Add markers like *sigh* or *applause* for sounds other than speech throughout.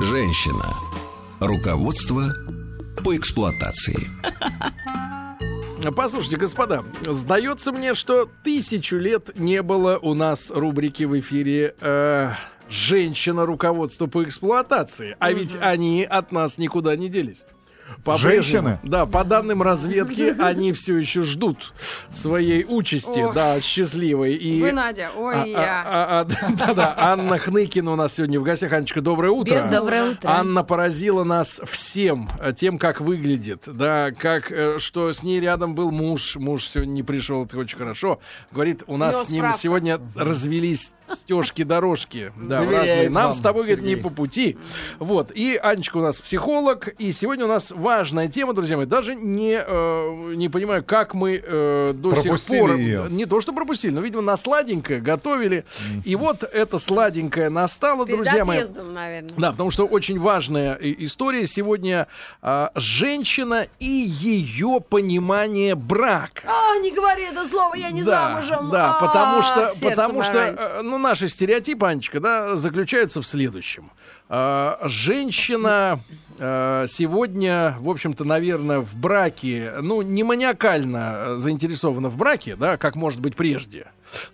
Женщина. Руководство по эксплуатации. Послушайте, господа, сдается мне, что тысячу лет не было у нас рубрики в эфире э, «Женщина. Руководство по эксплуатации». А ведь они от нас никуда не делись. По-прежнему, Женщины? Да, по данным разведки, *laughs* они все еще ждут своей участи, Ох. да, счастливой. И... Вы, Надя, ой, А- я. а- а- *laughs* Да-да, Анна Хныкина у нас сегодня в гостях. Анечка, доброе утро. Без Доброе утро. Анна поразила нас всем э, тем, как выглядит, да, как э, что с ней рядом был муж, муж сегодня не пришел, это очень хорошо. Говорит, у нас с ним справка. сегодня развелись стежки дорожки, да, разные. Нам с тобой говорит, не по пути. Вот и Анечка у нас психолог, и сегодня у нас важная тема, друзья мои. Даже не э, не понимаю, как мы э, до сих Пропустили пор её. не то что пропустили, но видимо на сладенькое готовили. И вот это сладенькое настало, Перед друзья мои. отъездом, наверное. Да, потому что очень важная и- история сегодня а, женщина и ее понимание брака. А, не говори это слово, я не да, замужем. Да, А, потому что, потому что, ранится. Ну, наши стереотипы, Анечка, да, заключаются в следующем. А, женщина э, сегодня, в общем-то, наверное, в браке, ну, не маниакально э, заинтересована в браке, да, как может быть прежде.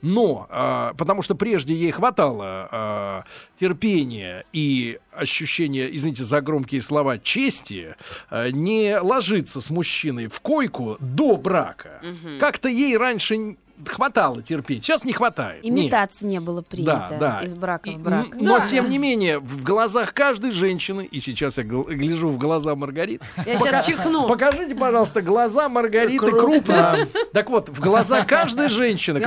Но, э, потому что прежде ей хватало э, терпения и ощущения, извините за громкие слова, чести, э, не ложиться с мужчиной в койку до брака. Как-то ей раньше хватало терпеть, сейчас не хватает. Нет. Имитации не было принято из брака И- в брак. Но, Да. тем не менее, в глазах каждой женщины, и сейчас я гл- гляжу в глаза Маргариты, Я сейчас чихну. покажите, пожалуйста, глаза Маргариты крупно. Так вот, в глаза каждой женщины, Я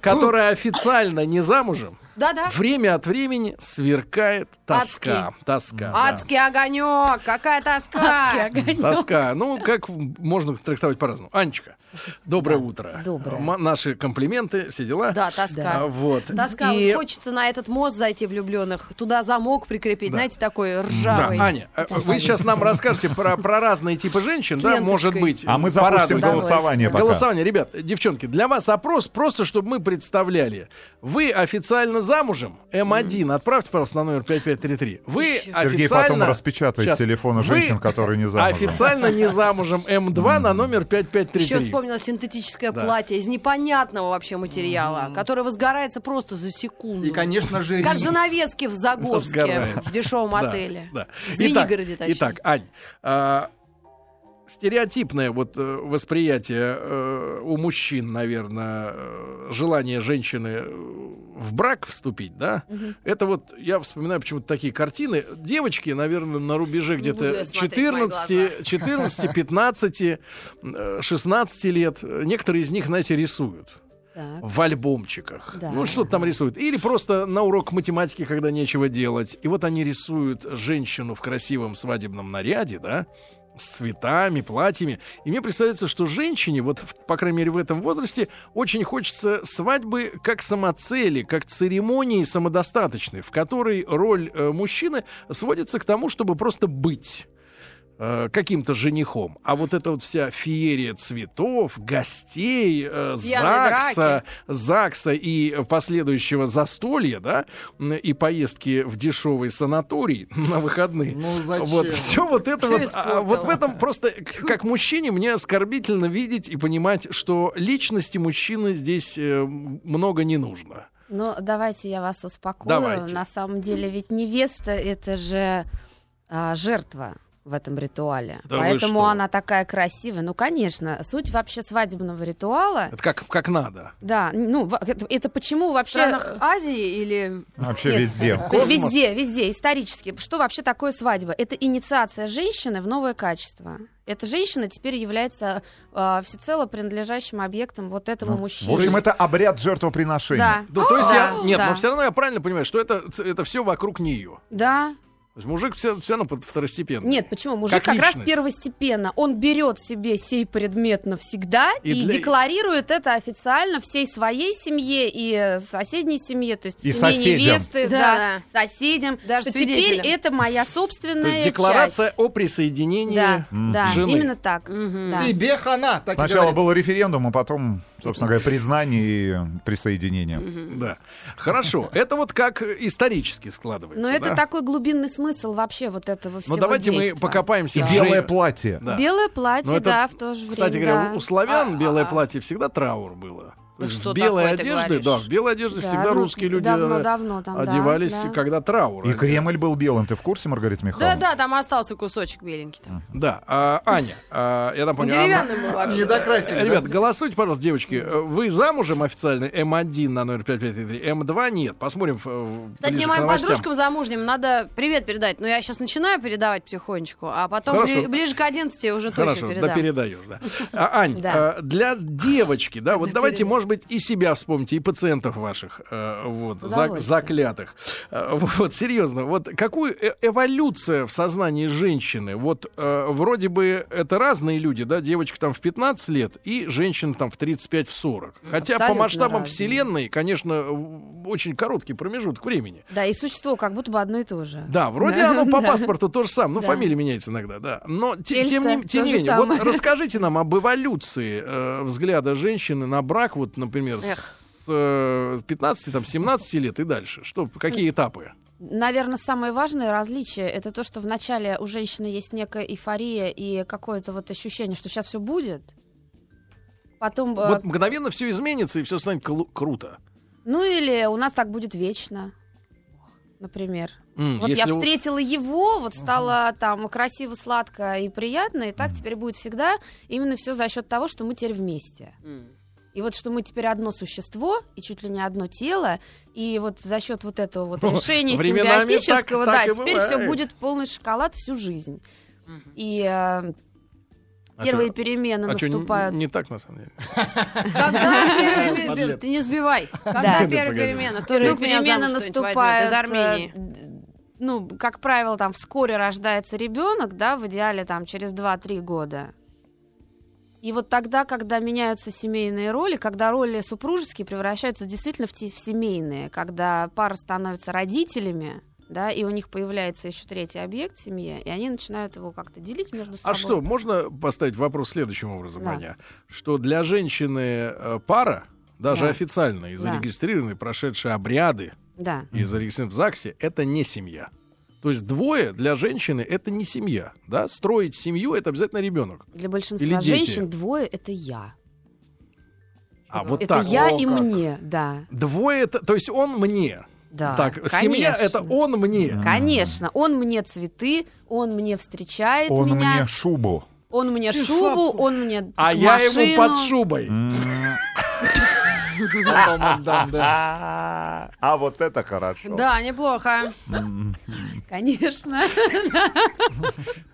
которая официально не замужем, Да-да. время от времени сверкает тоска. Тоска. да. Адский огонек, какая тоска. Тоска. Ну, как можно трактовать по-разному. Анечка, доброе утро. доброе. М- наши комплименты, все дела. Да, тоска. А, Вот. Тоска. И- Вот Хочется на этот мост зайти влюбленных, туда замок прикрепить, Да. знаете, такой Да, ржавый. Аня, э, вы сейчас нам расскажете про, про разные типы женщин, да, может быть. А мы запустим голосование пока. Голосование, ребят, девчонки, для вас опрос, просто чтобы мы представляли. Вы официально замужем? М1, отправьте, пожалуйста, на номер 5533. Вы Сергей официально... потом распечатает Щас. телефоны Вы женщин, которые не замужем. Официально не замужем. М2 на номер Еще 5533. вспомнила синтетическое Да. платье из непонятного вообще материала, которое возгорается просто за секунду. И, конечно же, Как занавески в Загорске в дешевом отеле. Да. В Итак, Звенигороде, точнее. Итак, Ань, а, стереотипное вот э, восприятие э, у мужчин, наверное, э, желание женщины в брак вступить, да? Это вот, я вспоминаю почему-то такие картины. Девочки, наверное, на рубеже где-то я смотреть в мои 14, 14, 15, э, 16 лет. Некоторые из них, знаете, рисуют Так. в альбомчиках. Да. Ну, что-то там рисуют. Или просто на урок математики, когда нечего делать. И вот они рисуют женщину в красивом свадебном наряде, да, с цветами, платьями. И мне представляется, что женщине, вот, по крайней мере, в этом возрасте, очень хочется свадьбы как самоцели, как церемонии самодостаточной, в которой роль э, мужчины сводится к тому, чтобы просто быть э, каким-то женихом. А вот эта вот вся феерия цветов, гостей, э, ЗАГСа. ЗАГСа и последующего застолья, да, и поездки в дешевый санаторий *laughs* на выходные. Ну, зачем? Вот все вот это Всё вот, а, вот в этом просто как мужчине мне оскорбительно видеть и понимать, что личности мужчины здесь э, много не нужно. Ну, давайте я вас успокою. Давайте. На самом деле, ведь невеста это же а, жертва в этом ритуале. Да Поэтому она такая красивая. Ну, конечно, суть вообще свадебного ритуала. Это как, как надо. Да, ну, это, это почему В вообще... странах Азии или... Вообще Нет. везде. Космос. Везде, везде, исторически. Что вообще такое свадьба? Это инициация женщины в новое качество. Эта женщина теперь является а, всецело принадлежащим объектом вот этому Ну, мужчине. В общем, это обряд жертвоприношения. Да, Да, то есть я, Да, нет, да. но все равно я правильно понимаю, что это, это все вокруг нее. да. То есть мужик все, все равно второстепенный. Нет, почему? Мужик Как как, раз первостепенно. Он берет себе сей предмет навсегда И и, для- декларирует это официально всей своей семье и соседней семье, то есть И семье соседям. невесты, Да, да, соседям. Даже что теперь это моя То собственная есть декларация часть. о присоединении. Да, М. да, жены. именно так. Мгм. да. Тебе хана, так Сначала был референдум, а потом Собственно говоря, признание и присоединение. Да. Хорошо. *laughs* Это вот как исторически складывается. Но это такой глубинный смысл вообще вот этого всего Ну давайте мы покопаемся в Белое платье. Белое платье, Но это, да, в то же время. Кстати говоря, у славян А, белое а, а. платье всегда траур было. Да в белой одежде, говоришь? да, в белой одежде Да, всегда ну, русские люди давно, э, давно там, да, одевались, да. когда траур. И Кремль был белым. Ты в курсе, Маргарита Да, Михайловна? да, там остался кусочек беленький. Там. Да, а, Аня, а, я Он напомню, деревянный был вообще. Анна- Ребят, голосуйте, пожалуйста, девочки. Э, Вы замужем официально М1 на номер 5533, М2 нет. Посмотрим Кстати, мне моим новостям. подружкам замужним надо привет передать. Но я сейчас начинаю передавать потихонечку, а потом Хорошо. бли- ближе к 11 уже точно Хорошо, да передам. передаешь, да. *laughs* А, Ань, Да. э, для девочки, да, *laughs* вот Да, давайте, передай. Может быть, и себя вспомните, и пациентов ваших, э, вот, за- заклятых. Э, Вот, серьезно, вот какую э- эволюция в сознании женщины? Вот вроде бы это разные люди, да, девочка там в 15 лет и женщина там в 35-40. Хотя по Абсолютно масштабам разные. Вселенной, конечно, в- очень короткий промежуток времени. Да, и существо как будто бы одно и то же. Да, вроде Да, оно *laughs* по паспорту то же самое. Ну, Да. фамилия меняется иногда, да. Но те- тем, не, тем не менее, вот самое. *laughs* расскажите нам об эволюции э, взгляда женщины на брак, вот, например, Эх. с э, 15, там, 17 лет и дальше. Что, какие этапы? Наверное, самое важное различие это то, что вначале у женщины есть некая эйфория и какое-то вот ощущение, что сейчас все будет. Потом, э, Вот мгновенно все изменится, и все станет клу- круто. ну или у нас так будет вечно, например. М, Вот я у- встретила его, вот стало там красиво, сладко и приятно, и так теперь будет всегда. Именно все за счет того, что мы теперь вместе. М. И вот что мы теперь одно существо, и чуть ли не одно тело, и вот за счет вот этого вот решения временами симбиотического, так- так да, и теперь бывает. все будет полный шоколад всю жизнь. Мгм. И э, А первые чё- перемены а чё, не- наступают. не, так, на самом деле. Когда первые. Ты не сбивай. Когда Да. первые перемены? Первые перемены наступают. из Армении. э, Ну, как правило, там вскоре рождается ребенок, да, в идеале там через 2-3 года. И вот тогда, когда меняются семейные роли, когда роли супружеские превращаются действительно в, те- в семейные, когда пара становится родителями, да, и у них появляется еще третий объект в семье, и они начинают его как-то делить между собой. А что, можно поставить вопрос следующим образом, Да. Аня? Что для женщины э, пара, даже Да. официально и Да. зарегистрированные, прошедшие обряды, Да. и зарегистрирован в ЗАГСе, это не семья. То есть двое для женщины это не семья. Да? Строить семью это обязательно ребенок. Для большинства Или дети. женщин двое это я. А вот это так. я О, и как. мне, да. Двое это, то есть он мне. Да, так, конечно. семья это он мне. Конечно, он мне цветы, он мне встречает Он меня, мне шубу. он мне И шубу, шапку. он мне А к я ему машину. под шубой. М. Потом отдам, да. А вот это хорошо. Да, неплохо. Конечно.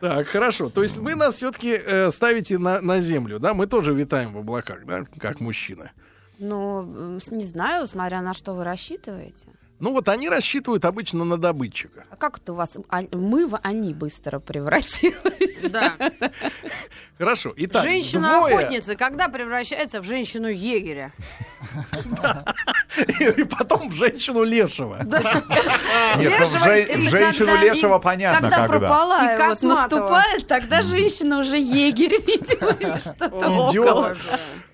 Так, хорошо. То есть вы нас все-таки ставите на, на землю, да? Мы тоже витаем в облаках, да, как мужчины. Ну, с- не знаю, смотря на что вы рассчитываете. Ну вот они рассчитывают обычно на добытчика. А как это у вас? а- мы в они быстро превратились. Да. Хорошо. Итак. Женщина-охотница, когда превращается в женщину-егеря? *laughs* И потом женщину лешего. Нет, ну, женщину Лешего понятно, Когда когда. пропала И вот наступает, тогда женщина уже егерь, *laughs* видимо, или что-то около.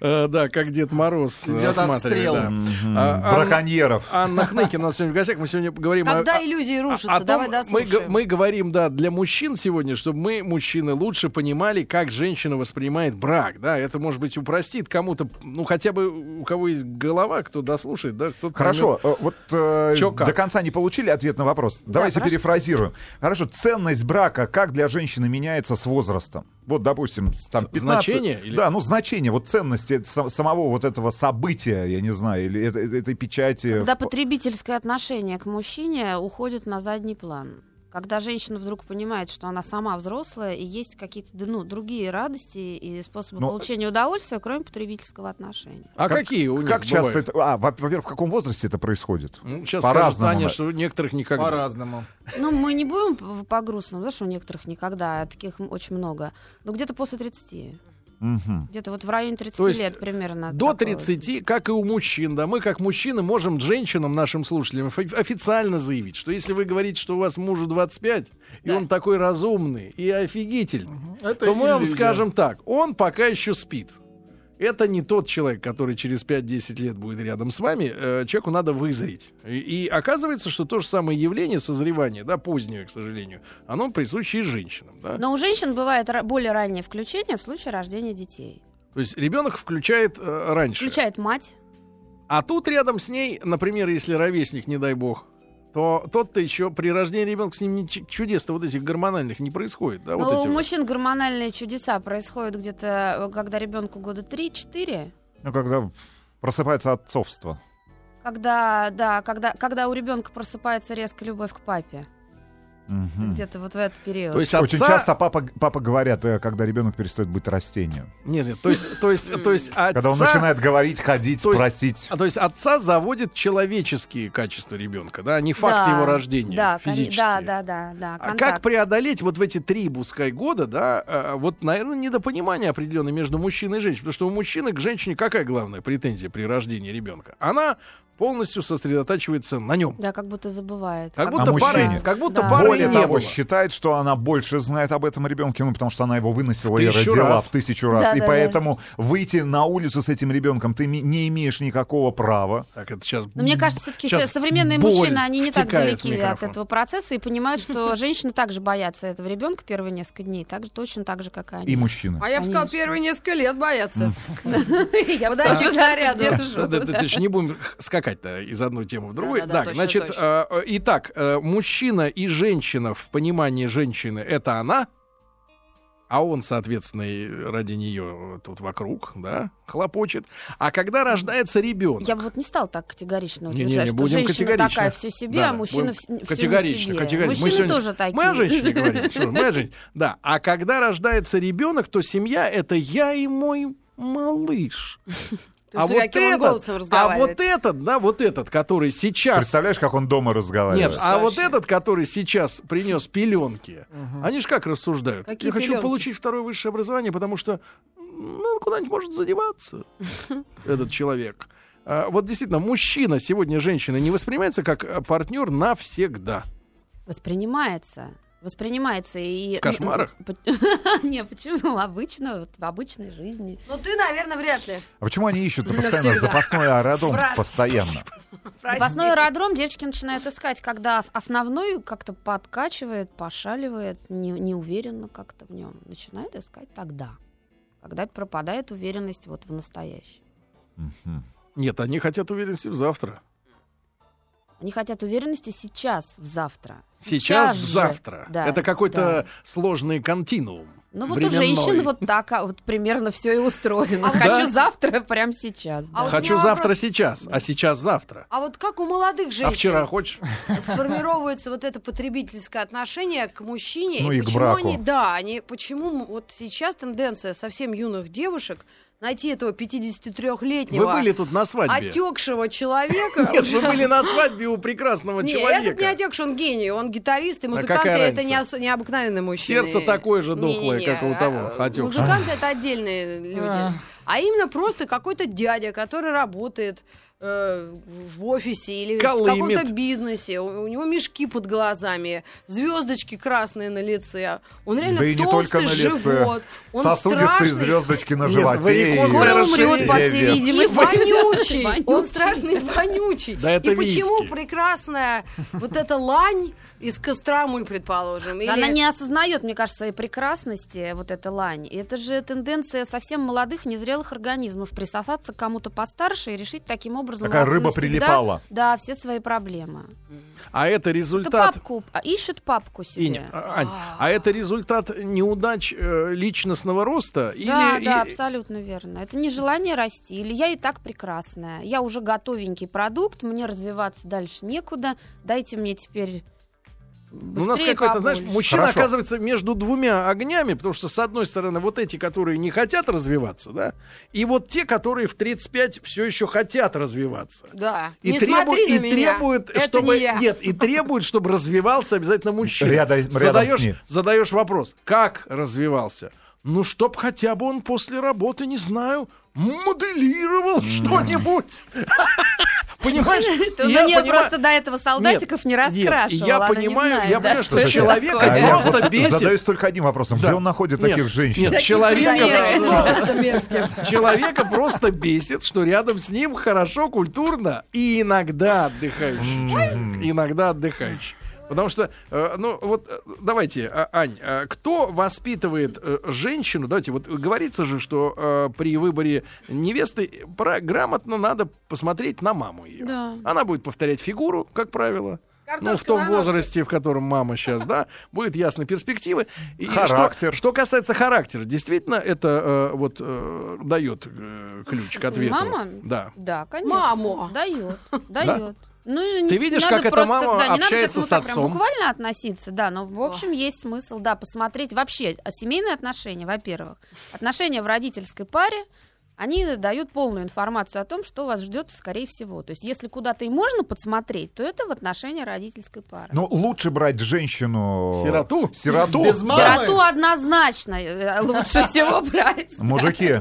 Э, Да, как Дед Мороз э, осматривает. А, Браконьеров. Анна Хныкина у нас сегодня в гостях. Мы сегодня поговорим о- Когда иллюзии рушатся, давай дослушаем. мы говорим, да, для мужчин сегодня, чтобы мы, мужчины, лучше понимали, как женщина воспринимает брак, да, это, может быть, упростит кому-то, ну, хотя бы у кого есть голова, кто дослушает, да, кто Хорошо, э, вот э, до конца не получили ответ на вопрос. Давайте хорошо. перефразируем. Хорошо, ценность брака как для женщины меняется с возрастом? Вот, допустим, там 15... Значение или- Да, ну значение, вот ценности самого вот этого события, я не знаю, или это- это- этой печати. Когда потребительское отношение к мужчине уходит на задний план. Когда женщина вдруг понимает, что она сама взрослая, и есть какие-то ну, другие радости и способы Но- получения удовольствия, кроме потребительского отношения. А какие у них Как часто бывают? это... А, во- во-первых, в каком возрасте это происходит? Ну, сейчас По-разному, что у некоторых никогда. По-разному. Ну, мы не будем по-грустному, да, что у некоторых никогда, а таких очень много. Но где-то после 30. Мгм. Где-то вот в районе 30 То есть лет примерно. До такое. 30, как и у мужчин, да, мы как мужчины можем женщинам, нашим слушателям, офи- официально заявить, что если вы говорите, что у вас мужу 25, и Да. он такой разумный и офигительный, Это то мы вам скажем так, он пока еще спит. Это не тот человек, который через 5-10 лет будет рядом с вами. Э, человеку надо вызреть. И, и оказывается, что то же самое явление созревания, да, позднее, к сожалению, оно присуще и женщинам. Да? Но у женщин бывает более раннее включение в случае рождения детей. То есть ребенок включает э, раньше. Включает мать. А тут рядом с ней, например, если ровесник, не дай бог, то тот-то еще при рождении ребенка с ним ни ч- чудес-то вот этих гормональных не происходит. Да, вот Но эти у вот. мужчин гормональные чудеса происходят где-то, когда ребенку года 3-4. Ну, когда просыпается отцовство. Когда, да, когда, когда у ребенка просыпается резко любовь к папе. Мгм. Где-то вот в этот период. То есть Очень отца- часто папа, папа говорят, э, когда ребенок перестает быть растением. Нет, нет, то есть, то есть, то есть отца... Когда он начинает говорить, ходить, То есть- просить. А, то есть отца заводит человеческие качества ребенка, да, а не факт Да, его рождения да, коне- физически. Да, да, да, да. А как преодолеть вот в эти три, пускай, года, да, а, вот, наверное, недопонимание определенное между мужчиной и женщиной. Потому что у мужчины к женщине какая главная претензия при рождении ребенка? Она полностью сосредотачивается на нем. Да, как будто забывает. Как Как будто, А пары, мужчине? как будто Да. пары Более того, было. считает, что она больше знает об этом ребенке, ну, потому что она его выносила и родила раз. в тысячу раз. Да, и да, да. поэтому выйти на улицу с этим ребенком ты не имеешь никакого права. Так, это сейчас... Но мне кажется, все-таки современные мужчины, они не так далеки от этого процесса и понимают, что *laughs* женщины также боятся этого ребенка первые несколько дней, так же, точно так же, как и они. И мужчины. А я бы Конечно. первые несколько лет боятся. *laughs* Я Подойти к заряду. Да, да, да, точно, не будем скакать-то из одной темы в другую. Так, значит, э, э, итак, э, мужчина и женщина в понимании женщины это она, а он, соответственно, и ради нее тут вокруг, да, хлопочет. А когда рождается ребенок, Я бы вот не стал так категорично утверждать, что будем женщина категорично. такая все себе, Да, а мужчина будем вс- всё не категорично, себе. категорично. Мы Мужчины сегодня- тоже такие. Мы о женщине *laughs* говорим. Что, мы о женщине. Да. А когда рождается ребенок, то семья это я и мой малыш. А вот, этот, а вот этот, да, вот этот, который сейчас Представляешь, как он дома разговаривает? Нет, а вот Вообще. этот, который сейчас принес пеленки, они же как рассуждают? Какие Я хочу пеленки? получить второе высшее образование, потому что ну, куда-нибудь может задеваться *laughs* этот человек. А, вот действительно, мужчина сегодня женщина не воспринимается как партнер навсегда. Воспринимается. Воспринимается и... В кошмарах? *laughs* *laughs* Не, почему? Обычно, вот в обычной жизни. Ну ты, наверное, вряд ли. А почему они ищут постоянно запасной аэродром? Постоянно. *laughs* Запасной аэродром девочки начинают искать, когда основной как-то подкачивает, пошаливает, не, неуверенно как-то в нем. Начинают искать тогда, когда пропадает уверенность вот в настоящем. Нет, они хотят уверенности в завтра. Они хотят уверенности сейчас, в завтра. Сейчас, в же. завтра. Да, Это какой-то да. сложный континуум. Ну вот временной. у женщин вот так а, вот примерно все и устроено. А Хочу да? завтра, прям сейчас. да. А вот Хочу завтра вопрос. сейчас, а сейчас завтра. А вот как у молодых женщин А вчера хочешь? сформировывается вот это потребительское отношение к мужчине? Ну и к почему браку. они, да, они, почему вот сейчас тенденция совсем юных девушек найти этого 53-летнего Вы были тут на свадьбе. отекшего человека? Нет, вы были на свадьбе у прекрасного человека. этот не отекший, он гений, он гитарист и музыкант, какая и это разница? не, ос- не обыкновенный мужчина. Сердце такое же дохлое, как и у того, а, отекшего. Музыканты это отдельные люди. А именно просто какой-то дядя, который работает э, в офисе или Колымет. в каком-то бизнесе, у, у него мешки под глазами, звездочки красные на лице, он реально Да и не толстый только на лице. живот, он Сосудистые страшный, звездочки на животе. Скоро умрет, по всей Вес. и видимости. вонючий, он страшный вонючий. Да это и почему прекрасная вот эта лань из Костромы, предположим, или- Она не осознает, мне кажется, своей прекрасности, вот эта лань. И это же тенденция совсем молодых, незрелых организмов присосаться к кому-то постарше и решить таким образом Такая и рыба навсегда, прилипала. Да, все свои проблемы. А это Это результат... папку, а, ищет папку себе. Иня, а, Ань, а это результат неудач э, личностного роста? Да, или, да, и- абсолютно верно. Это не желание расти. Или я и так прекрасная. Я уже готовенький продукт, мне развиваться дальше некуда. Дайте мне теперь Ну, у нас быстрее, какой-то, знаешь, мужчина Хорошо. оказывается между двумя огнями, потому что, с одной стороны, вот эти, которые не хотят развиваться, да, и вот те, которые в 35 все еще хотят развиваться. Да. И, не требу- смотри на и меня. требуют, Это чтобы не я. нет, и требуют, чтобы развивался обязательно мужчина. Рядом- рядом с задаешь, ним. задаешь вопрос, как развивался? Ну, чтоб хотя бы он после работы, не знаю, моделировал что-нибудь. *laughs* Понимаешь? *laughs* Я понимаю- просто до этого солдатиков не раскрашивала. я понимаю, я понимаю, что такое. А просто бесит. задаюсь только одним вопросом. Где он находит таких женщин? Человека просто бесит, что рядом с ним хорошо, культурно и иногда отдыхающий. Иногда отдыхающий. Потому что, э, ну вот, э, давайте, а, Ань, а кто воспитывает э, женщину? Давайте, вот говорится же, что при выборе невесты про- грамотно надо посмотреть на маму ее. Да. Она будет повторять фигуру, как правило. Ну, в Картошка том возрасте, в котором мама сейчас, да, будет ясны перспективы. И что- Характер. Что, касается характера, действительно, это э, вот э, дает э, ключ к ответу. Мама? Да. Да, конечно. Маму. Дает, дает. Ну, не- Ты не видишь, надо как эта просто- мама да, не надо к этому с так прям отцом? буквально относиться, да, но в общем есть смысл, да, посмотреть вообще а семейные отношения, во-первых, отношения в родительской паре, они дают полную информацию о том, что вас ждет, скорее всего. То есть, если куда-то и можно подсмотреть, то это в отношении родительской пары. Ну, лучше брать женщину... Сироту? Сироту. Без мамы. Сироту однозначно э, лучше *laughs* всего брать. Мужики,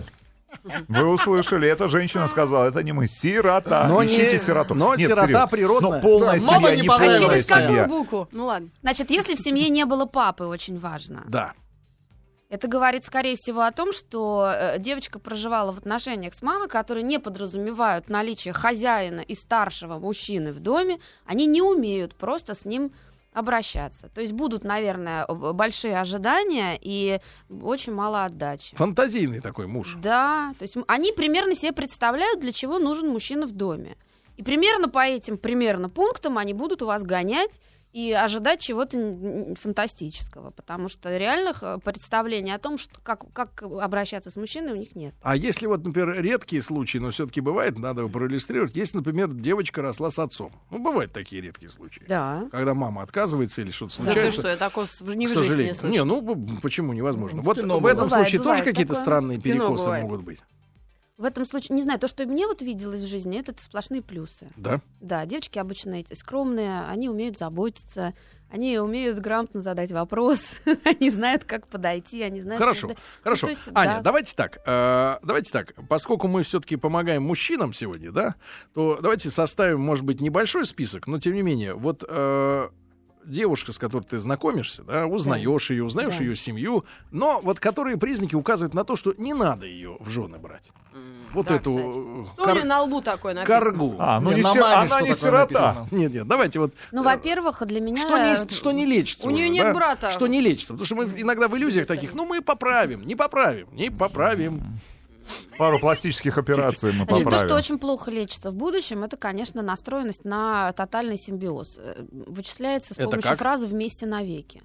вы услышали, эта женщина сказала, это не мы, сирота. Но Ищите не- сироту. но Нет, сирота серьезно. природная. Но полная Да, семья, не не полная Через какую семья. букву? Ну ладно. Значит, если в семье не было папы, очень важно. Да. Это говорит, скорее всего, о том, что э, девочка проживала в отношениях с мамой, которые не подразумевают наличие хозяина и старшего мужчины в доме. Они не умеют просто с ним обращаться. То есть будут, наверное, б- большие ожидания и очень мало отдачи. Фантазийный такой муж. Да, то есть они примерно себе представляют, для чего нужен мужчина в доме. И примерно по этим примерно пунктам они будут у вас гонять и ожидать чего-то фантастического, потому что реальных э, представлений о том, что, как, как обращаться с мужчиной, у них нет. А если вот, например, редкие случаи, но все-таки бывает, надо его проиллюстрировать, если, например, девочка росла с отцом. Ну, бывают такие редкие случаи. Да. Когда мама отказывается или что-то Да ты случается. что, я такое с- не в жизни не слышала. Не, ну почему невозможно? В Вот в этом бывает. случае Бывает тоже какие-то странные перекосы могут быть. В этом случае, не знаю, то, что мне вот виделось в жизни, это сплошные плюсы. Да? Да, девочки обычно эти скромные, они умеют заботиться, они умеют грамотно задать вопрос, *laughs* они знают, как подойти, они знают... Хорошо, Ну, хорошо. есть, Аня, да. давайте так. э, давайте так. Поскольку мы все-таки помогаем мужчинам сегодня, да, то давайте составим, может быть, небольшой список, но тем не менее, вот э, девушка, с которой ты знакомишься, да, узнаешь ее, узнаешь Да. ее семью, но вот которые признаки указывают на то, что не надо ее в жены брать. Вот Да, эту кстати. э, у кар- нее на лбу такое написано? каргу. А, ну Не, не сир- маме она не сирота. написано? Нет, нет, давайте вот. Ну, э, во-первых, для меня... Что не, что не лечится. У нее нет да? брата. Что не лечится. Потому что мы иногда в иллюзиях таких, ну мы поправим, не поправим, не поправим. Пару пластических операций мы Значит, то, что поправим. очень плохо лечится в будущем, это, конечно, настроенность на тотальный симбиоз. Э, Вычисляется с помощью как? фразы «вместе навеки».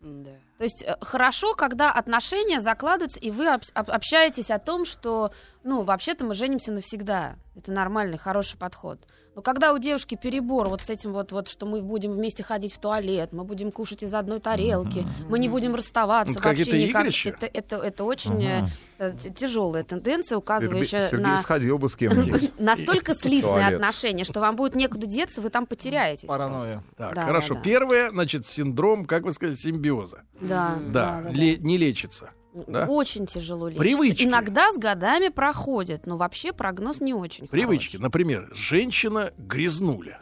Да. То есть э, хорошо, когда отношения закладываются, и вы об- об- общаетесь о том, что, ну, вообще-то мы женимся навсегда. Это нормальный, хороший подход. Но когда у девушки перебор вот с этим вот, вот, что мы будем вместе ходить в туалет, мы будем кушать из одной тарелки, мы не будем расставаться Ну, вообще никак. игрища. Это, это, это очень т- тяжелая тенденция, указывающая Сергей на сходил бы с кем-нибудь. *laughs* настолько слитные отношения, что вам будет некуда деться, вы там потеряетесь. Паранойя. Так, Да, хорошо. да, да. Первое, значит, синдром, как вы сказали, симбиоза. Да, Да, да, да, ле- не лечится. Да? Очень тяжело лечится. Привычки. Иногда с годами проходит, но вообще прогноз не очень Привычки. хороший. Например, женщина грязнуля.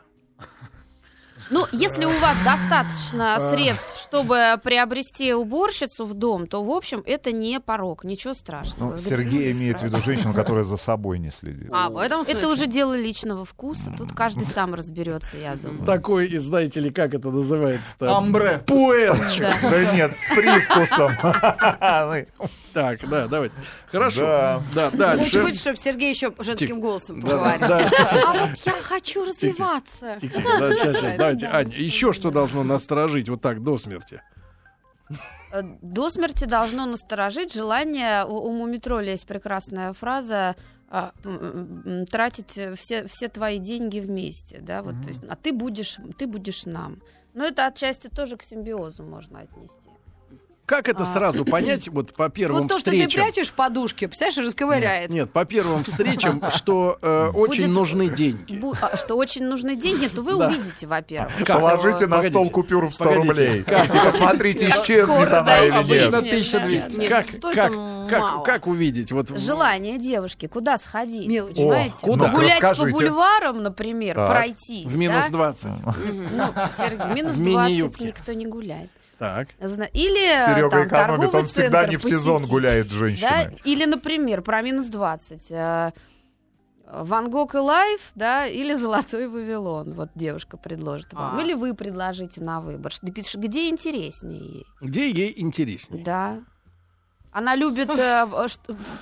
Ну, если у вас достаточно средств, чтобы приобрести уборщицу в дом, то, в общем, это не порог, ничего страшного. Ну, Сергей имеет в виду женщину, которая за собой не следит. А, в этом Это уже дело личного вкуса. Тут каждый сам разберется, я думаю. Такой, и знаете ли, как это называется-то? Амбре. Пуэрчик. Да. Нет, с привкусом. *laughs* Так, да, давайте. Хорошо. Да. Да, дальше. хочется, чтобы Сергей еще женским голосом поговорил. А вот я хочу развиваться. Тихо, тихо, да, сейчас, сейчас, давайте, Аня, еще что должно насторожить вот так до смерти? Э, До смерти должно насторожить желание, у, у Мумитроля есть прекрасная фраза, а, тратить все, все твои деньги вместе, да, вот, то есть, а ты будешь, ты будешь нам. Но это отчасти тоже к симбиозу можно отнести. Как это А. сразу понять вот по первым Вот то, что ты встречам? прячешь в подушке, представляешь, расковыряет. Нет, по первым встречам, *laughs* что э, очень Будет- нужны деньги. Бу- а, что очень нужны деньги, то вы Да. увидите, во-первых. Как? Положите на Погодите, стол купюру в 100 погодите. рублей. Как? И посмотрите, исчезнет она да, или обычно нет. Обычно 1200. Нет, Как- стоит как- Мало. как увидеть? Вот Желание девушки, куда сходить, понимаете? О, куда? Гулять по Расскажите. бульварам, например, Так. пройтись. в минус да? 20. Ну, Сергей, минус В 20 мини-юбке. никто не гуляет. Так. Или Серега там, экономит, он всегда центр не в сезон гуляет с да? женщиной. Или, например, про минус 20. э, Ван Гог Alive, да, или Золотой Вавилон, вот девушка предложит вам. А. Или вы предложите на выбор. Где интереснее ей? Где ей интереснее? Да. Она любит э,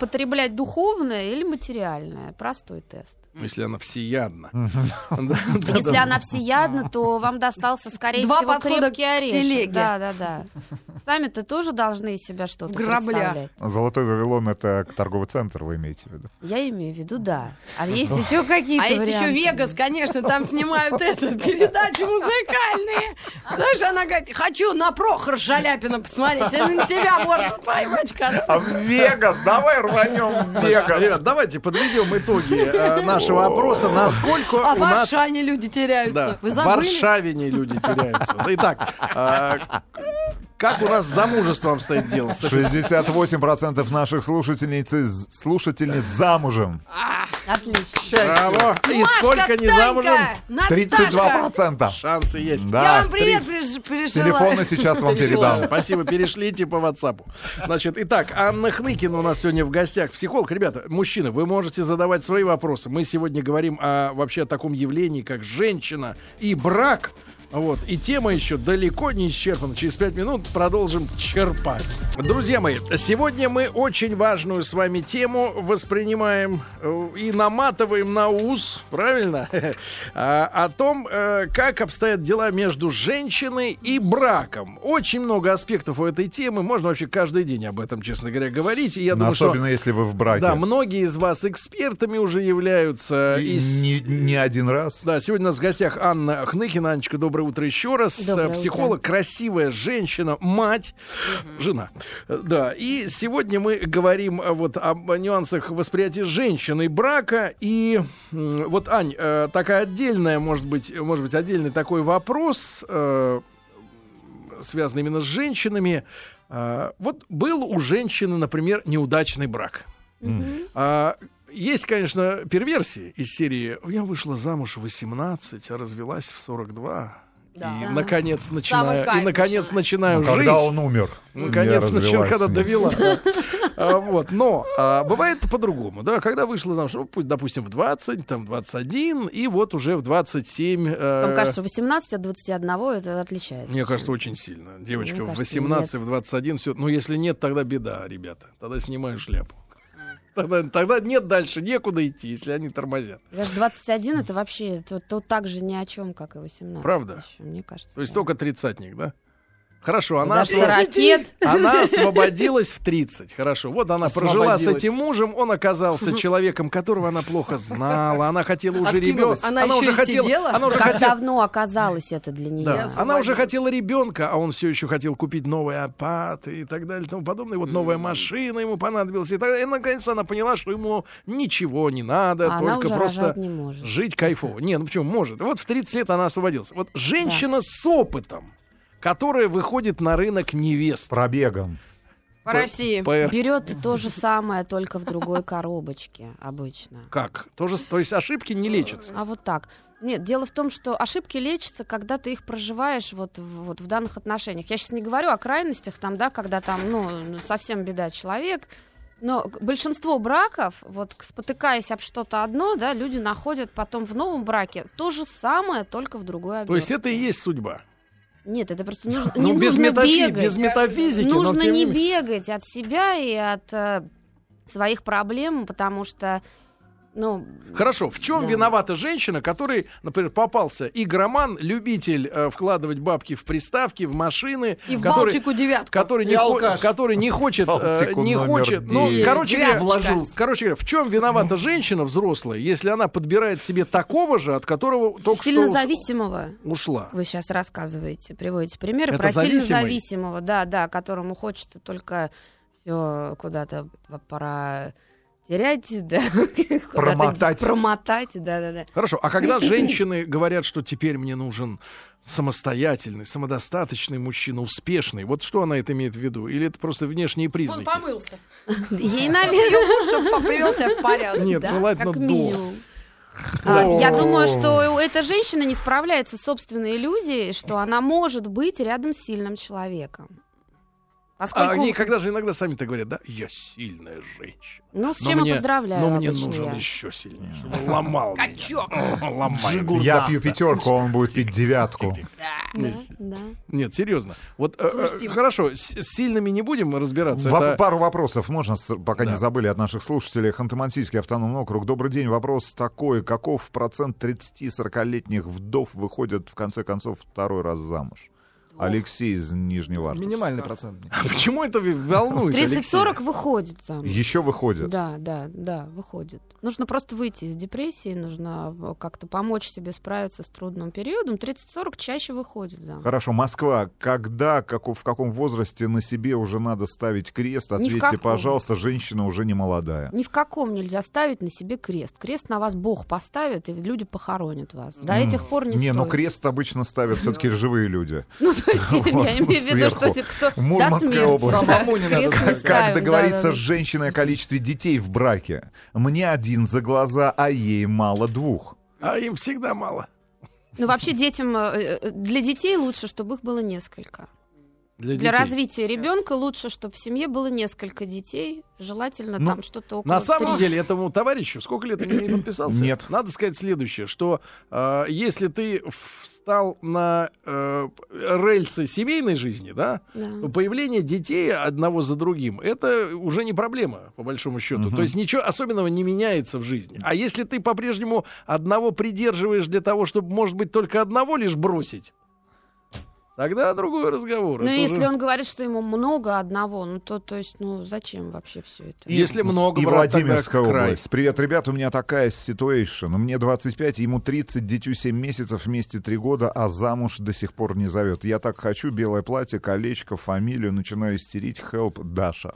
потреблять духовное или материальное? Простой тест. Если она всеядна. *laughs* *laughs* Если она всеядна, то вам достался, скорее Два всего, крепкий орешек. Да, да, да. *laughs* Сами-то тоже должны из себя что-то представлять. Золотой Вавилон это торговый центр, вы имеете в виду? Я имею в виду, да. А есть еще какие-то А есть еще? Вегас, конечно, там снимают это, передачи музыкальные. Знаешь, она говорит, хочу на Прохор Шаляпина посмотреть, а на тебя морду твою. А Вегас, давай рванем в Вегас. Ребят, давайте подведем итоги э, нашего опроса. Насколько А у в нас... Ашане люди теряются. Да, Вы в забыли? Варшаве не люди теряются. Итак, а, как у нас с замужеством обстоит дело? Саша? 68% наших слушательниц, слушательниц замужем. Отлично. Браво. И сколько не замужем? Наташка, 32%. Шансы есть. Я Да. вам привет приш- пришила. Телефоны сейчас вам передам. Спасибо, перешлите по WhatsApp. Значит, итак, Анна Хныкина у нас сегодня в гостях, психолог. Ребята, мужчины, вы можете задавать свои вопросы. Мы сегодня говорим о вообще о таком явлении, как женщина и брак. Вот. И тема еще далеко не исчерпана. Через пять минут продолжим черпать. Друзья мои, сегодня мы очень важную с вами тему воспринимаем э, и наматываем на ус, правильно? *laughs* А, О том, э, как обстоят дела между женщиной и браком. Очень много аспектов у этой темы. Можно вообще каждый день об этом, честно говоря, говорить. И я Но думаю, что... особенно если вы в браке. Да, многие из вас экспертами уже являются. И И не, не один раз. да, сегодня у нас в гостях Анна Хныкина. Анечка, доброе утро еще раз. Доброе Э, Психолог, красивая женщина, мать, жена. Э, Да, и сегодня мы говорим э, вот об нюансах восприятия женщины и брака. И вот, Ань, такая отдельная, может быть, может быть, отдельный такой вопрос, связанный именно с женщинами. Вот был у женщины, например, неудачный брак. А, есть, конечно, перверсии из серии «Я вышла замуж в 18, а развелась в 42». Да. И, Да. наконец, начинаю, и, наконец, начинаю Ну, жить. когда он умер. Наконец, развелась когда довела. А, Вот, но а, бывает по-другому, да, когда вышла замуж, ну, пусть, допустим, в 20, там, 21, и вот уже в 27... э, Вам кажется, 18 от 21 это отличается. мне кажется, очень сильно. Девочка Мне в кажется, 18, нет. в 21, все. Ну, если нет, тогда беда, ребята. Тогда снимаю шляпу. Тогда, тогда нет дальше, некуда идти, если они тормозят. Даже 21 это вообще то, то так же ни о чем, как и 18. Правда? еще, мне кажется. То есть да. только тридцатник, да? Хорошо, она, даже осво- ракет. она освободилась в 30. Хорошо. Вот она прожила с Освободилась. этим мужем, он оказался человеком, которого она плохо знала. Она хотела уже ребенка. Она еще уже хотела, сидела? она уже Как хотела, давно оказалось это для нее? да, она уже освободилась. хотела ребенка, а он все еще хотел купить новый аппат и так далее и тому подобное. Вот новая машина ему понадобилась. И, так, и наконец она поняла, что ему ничего не надо, А она только уже просто рожать не может. жить кайфово. Не, ну почему? Может. Вот в 30 лет она освободилась. Вот женщина с опытом, которая выходит на рынок С невест. пробегом. По России. По- Берет то же самое, только в другой коробочке обычно. Как? Тоже, то есть ошибки не лечатся. А вот так. Нет, дело в том, что ошибки лечатся, когда ты их проживаешь вот, в- вот в данных отношениях. Я сейчас не говорю о крайностях, там, да, когда там, ну, совсем беда человек. Но большинство браков, вот спотыкаясь об что-то одно, да, люди находят потом в новом браке то же самое, только в другой То есть обертке. это и есть судьба. Нет, это просто *laughs* нужно, Ну, не без, нужно метафи- бегать. без метафизики, но Нужно не менее. бегать от себя и от э, своих проблем, потому что, ну... Хорошо, в чем Да. виновата женщина, которой, например, попался игроман, любитель э, вкладывать бабки в приставки, в машины, И в который, Балтику девятку. который, не алкаш. который не хочет, э, не хочет, ну, короче говоря, Вложился. короче говоря, в чем виновата женщина взрослая, если она подбирает себе такого же, от которого только Сильно что зависимого, ушла? вы сейчас рассказываете, приводите примеры Это про сильно зависимый? зависимого, да, да, которому хочется только все куда-то по- терять, *laughs* да. Промотать. Промотать, да-да-да. Хорошо, а когда женщины говорят, что теперь мне нужен самостоятельный, самодостаточный мужчина, успешный, вот что она это имеет в виду? Или это просто внешние Он признаки? помылся. Ей, наверное, Чтобы привел себя в порядок. Нет, да, желательно как до. минимум. А, Я думаю, что эта женщина не справляется с собственной иллюзией, что она может быть рядом с сильным человеком. А Поскольку... они когда же иногда сами-то говорят, да, я сильная женщина. Ну, с Но чем мне- я поздравляю. Но мне нужен я. еще сильнее, ломал. Качок. Ломай. Я пью пятерку, а он будет пить девятку. Да, да. Нет, серьезно. Вот э, э, хорошо, с сильными не будем разбираться. Пару вопросов можно, пока не забыли от наших слушателей. Ханты-Мансийский автономный округ. Добрый день. Вопрос такой. Каков процент 30-40-летних вдов выходят в конце концов второй раз замуж? Алексей из Нижневартовска. Минимальный процент. *laughs* Почему это волнует? 30-40 выходит замуж. Еще выходят. Да, да, да, выходит. Нужно просто выйти из депрессии, нужно как-то помочь себе справиться с трудным периодом. 30-40 чаще выходит замуж. Хорошо, Москва. Когда, како- в каком возрасте на себе уже надо ставить крест? Ответьте, пожалуйста, женщина уже не молодая. Ни в каком нельзя ставить на себе крест. Крест на вас Бог поставит, и люди похоронят вас. До этих пор не, Не, ну стоит. крест обычно ставят все-таки *laughs* живые люди. Ну, *laughs* я имею в виду, что кто Мурманская область. Как договориться с женщиной о количестве детей в браке? Мне один за глаза, а ей мало двух. А им всегда мало. Ну, вообще детям, э, э, для детей лучше, чтобы их было несколько. Для, Для детей. развития ребенка лучше, чтобы в семье было несколько детей, желательно Ну, там что-то около На самом три. деле этому товарищу сколько лет он не подписался? Нет. Надо сказать следующее, что э, если ты встал на э, рельсы семейной жизни, да, Да. то появление детей одного за другим это уже не проблема по большому счету. Мгм. То есть ничего особенного не меняется в жизни. А если ты по-прежнему одного придерживаешь для того, чтобы, может быть, только одного лишь бросить, тогда другой разговор. Ну, Это если уже- он говорит, что ему много одного, ну, то, то есть, ну, зачем вообще все это? Если много, И брат, тогда Владимирская край. область. Привет, ребят, у меня такая ситуация. Мне 25, ему 30, дитю 7 месяцев, вместе 3 года, а замуж до сих пор не зовет. Я так хочу, белое платье, колечко, фамилию, начинаю истерить. Help, Даша.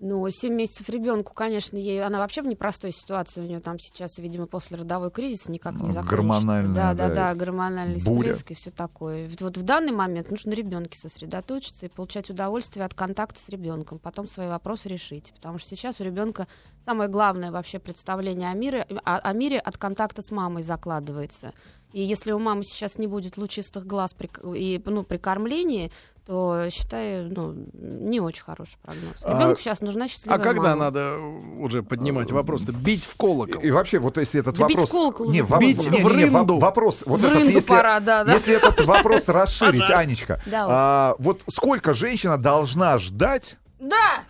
Ну, 7 месяцев ребенку, конечно, ей, она вообще в непростой ситуации. У нее там сейчас, видимо, послеродовой кризис никак не Ну, закончится. гормональная, Да, да, да, да, гормональный буря. всплеск и все такое. Вот, вот в данный момент нужно на ребенке сосредоточиться и получать удовольствие от контакта с ребенком, потом свои вопросы решить. Потому что сейчас у ребенка самое главное вообще представление о мире, о, о мире от контакта с мамой закладывается. И если у мамы сейчас не будет лучистых глаз при, и ну, при кормлении, то, считаю, ну, не очень хороший прогноз. А- Ребенку сейчас нужна А счастливая когда мама. надо уже поднимать вопрос-то? Бить в колокол. И вообще, вот если этот Да бить вопрос... в колокол не, во- Бить не, не, в не, рынду. вопрос... Вот В этот, рынду если, пора, да, да. если этот вопрос *laughs* расширить, Анечка, Да, вот. а, вот сколько женщина должна ждать, Да!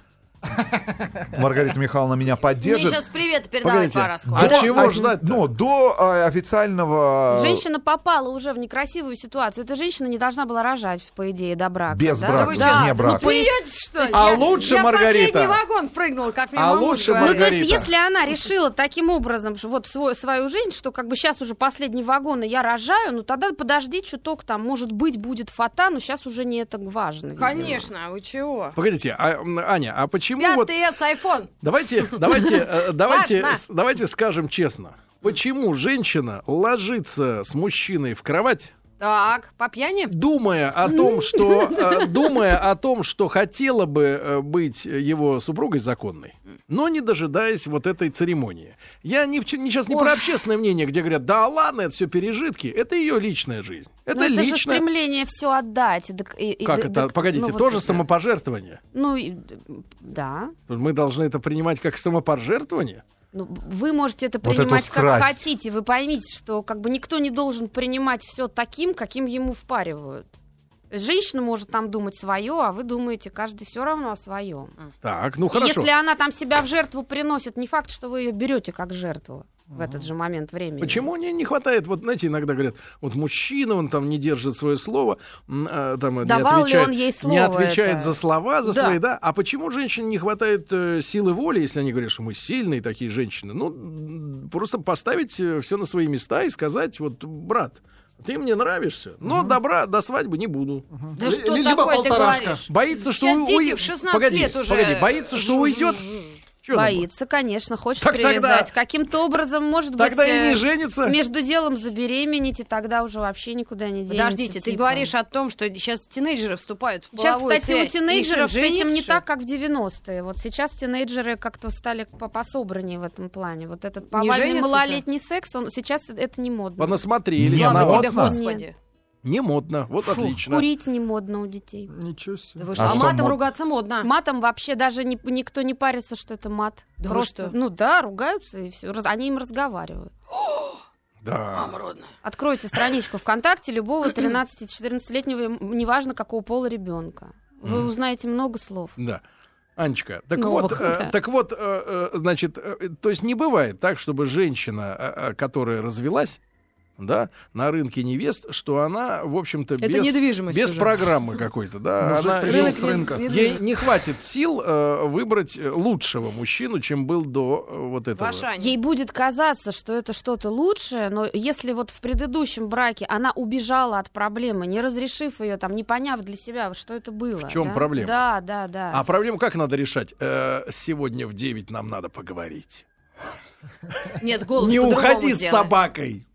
Маргарита Михайловна меня Мне поддержит, сейчас привет передавать Погодите. скоро. А до чего ждать-то? Ну, до а, официального... Женщина попала уже в некрасивую ситуацию. Эта женщина не должна была рожать, по идее, до брака. Без да? брака, Да, не ну, брак. по- Смеетесь, что ли? А Я- лучше, я в Маргарита? последний вагон прыгнул, как мне А лучше, говорит. Ну, то есть, Маргарита. если она решила таким образом, что вот свой, свою жизнь, что как бы сейчас уже последний вагон, и я рожаю, ну тогда подожди чуток, там, может быть, будет фата, но сейчас уже не это важно. видимо. Конечно, а вы чего? Погодите, а, Аня, а почему вот... 5S iPhone. Давайте, давайте, э, давайте, давайте скажем честно. Почему женщина ложится с мужчиной в кровать, Так, по пьяни? думая о том, *laughs* что, э, думая о том, что хотела бы э, быть его супругой законной, но не дожидаясь вот этой церемонии. Я не, сейчас не про общественное мнение, где говорят, да ладно, это все пережитки, это ее личная жизнь. Это Ну, это же личное... стремление все отдать. и и- и Как д- это? Погодите, ну, вот тоже это. самопожертвование. Ну, и- да. Мы должны это принимать как самопожертвование. Ну, вы можете это Вот принимать как страсть. хотите. Вы поймите, что как бы никто не должен принимать все таким, каким ему впаривают. Женщина может там думать свое, а вы думаете каждый все равно о своем. Так, ну И хорошо. Если она там себя в жертву приносит, не факт, что вы ее берете как жертву в этот же момент времени. Почему не, не хватает? Вот, знаете, иногда говорят, вот мужчина, он там не держит свое слово, а, там, Давал ли не отвечает, он ей не слово отвечает это? за слова, за Да. свои, да? А почему женщине не хватает э, силы воли, если они говорят, что мы сильные такие женщины? Ну, просто поставить все на свои места и сказать, вот, брат, ты мне нравишься, но добра до свадьбы не буду. Да Ли- что либо такое ты полторашка. говоришь? Боится, что Сейчас у- дети уй- в 16 погоди, лет уже погоди, боится, что уйдет. Она Боится, конечно, хочет Так тогда- привязать. Каким-то образом, может быть, Тогда и э, не женится. между делом забеременеть, и тогда уже вообще никуда не денется. Подождите, ты типа. говоришь о том, что сейчас тинейджеры вступают в Сейчас, кстати, у связь. тинейджеров с этим не так, как в 90-е. Вот сейчас тинейджеры как-то стали по- пособраннее в этом плане. Вот этот повальный малолетний секс, он сейчас это не модно. Понасмотрелись. Слава модно. тебе, Господи. Не модно. Вот отлично. Курить не модно у детей. Ничего себе. Да вы А что, а матом мод- ругаться модно. Матом вообще даже не- никто не парится, что это мат. Да Просто, что? ну да, ругаются и все. Они им разговаривают. *gasps* Да. Откройте страничку ВКонтакте любого *clears throat* 13-14-летнего, м, неважно какого пола ребенка. Вы узнаете много слов. Да. Анечка, так Новых, вот, э, да. так вот, э, э, значит, э, то есть не бывает так, чтобы женщина, э, которая развелась, да, на рынке невест, что она, в общем-то, Это без, недвижимость без уже. программы какой-то, да, Мужик она, ей, с рынка. ей не хватит сил э, выбрать э, лучшего мужчину, чем был до э, вот этого. Ваша Аня. Ей будет казаться, что это что-то лучшее, но если вот в предыдущем браке она убежала от проблемы, не разрешив ее, там, не поняв для себя, что это было. В чём да? проблема? Да, да, да. А проблему как надо решать? Э, сегодня в 9 нам надо поговорить. Нет, голос не уходи с собакой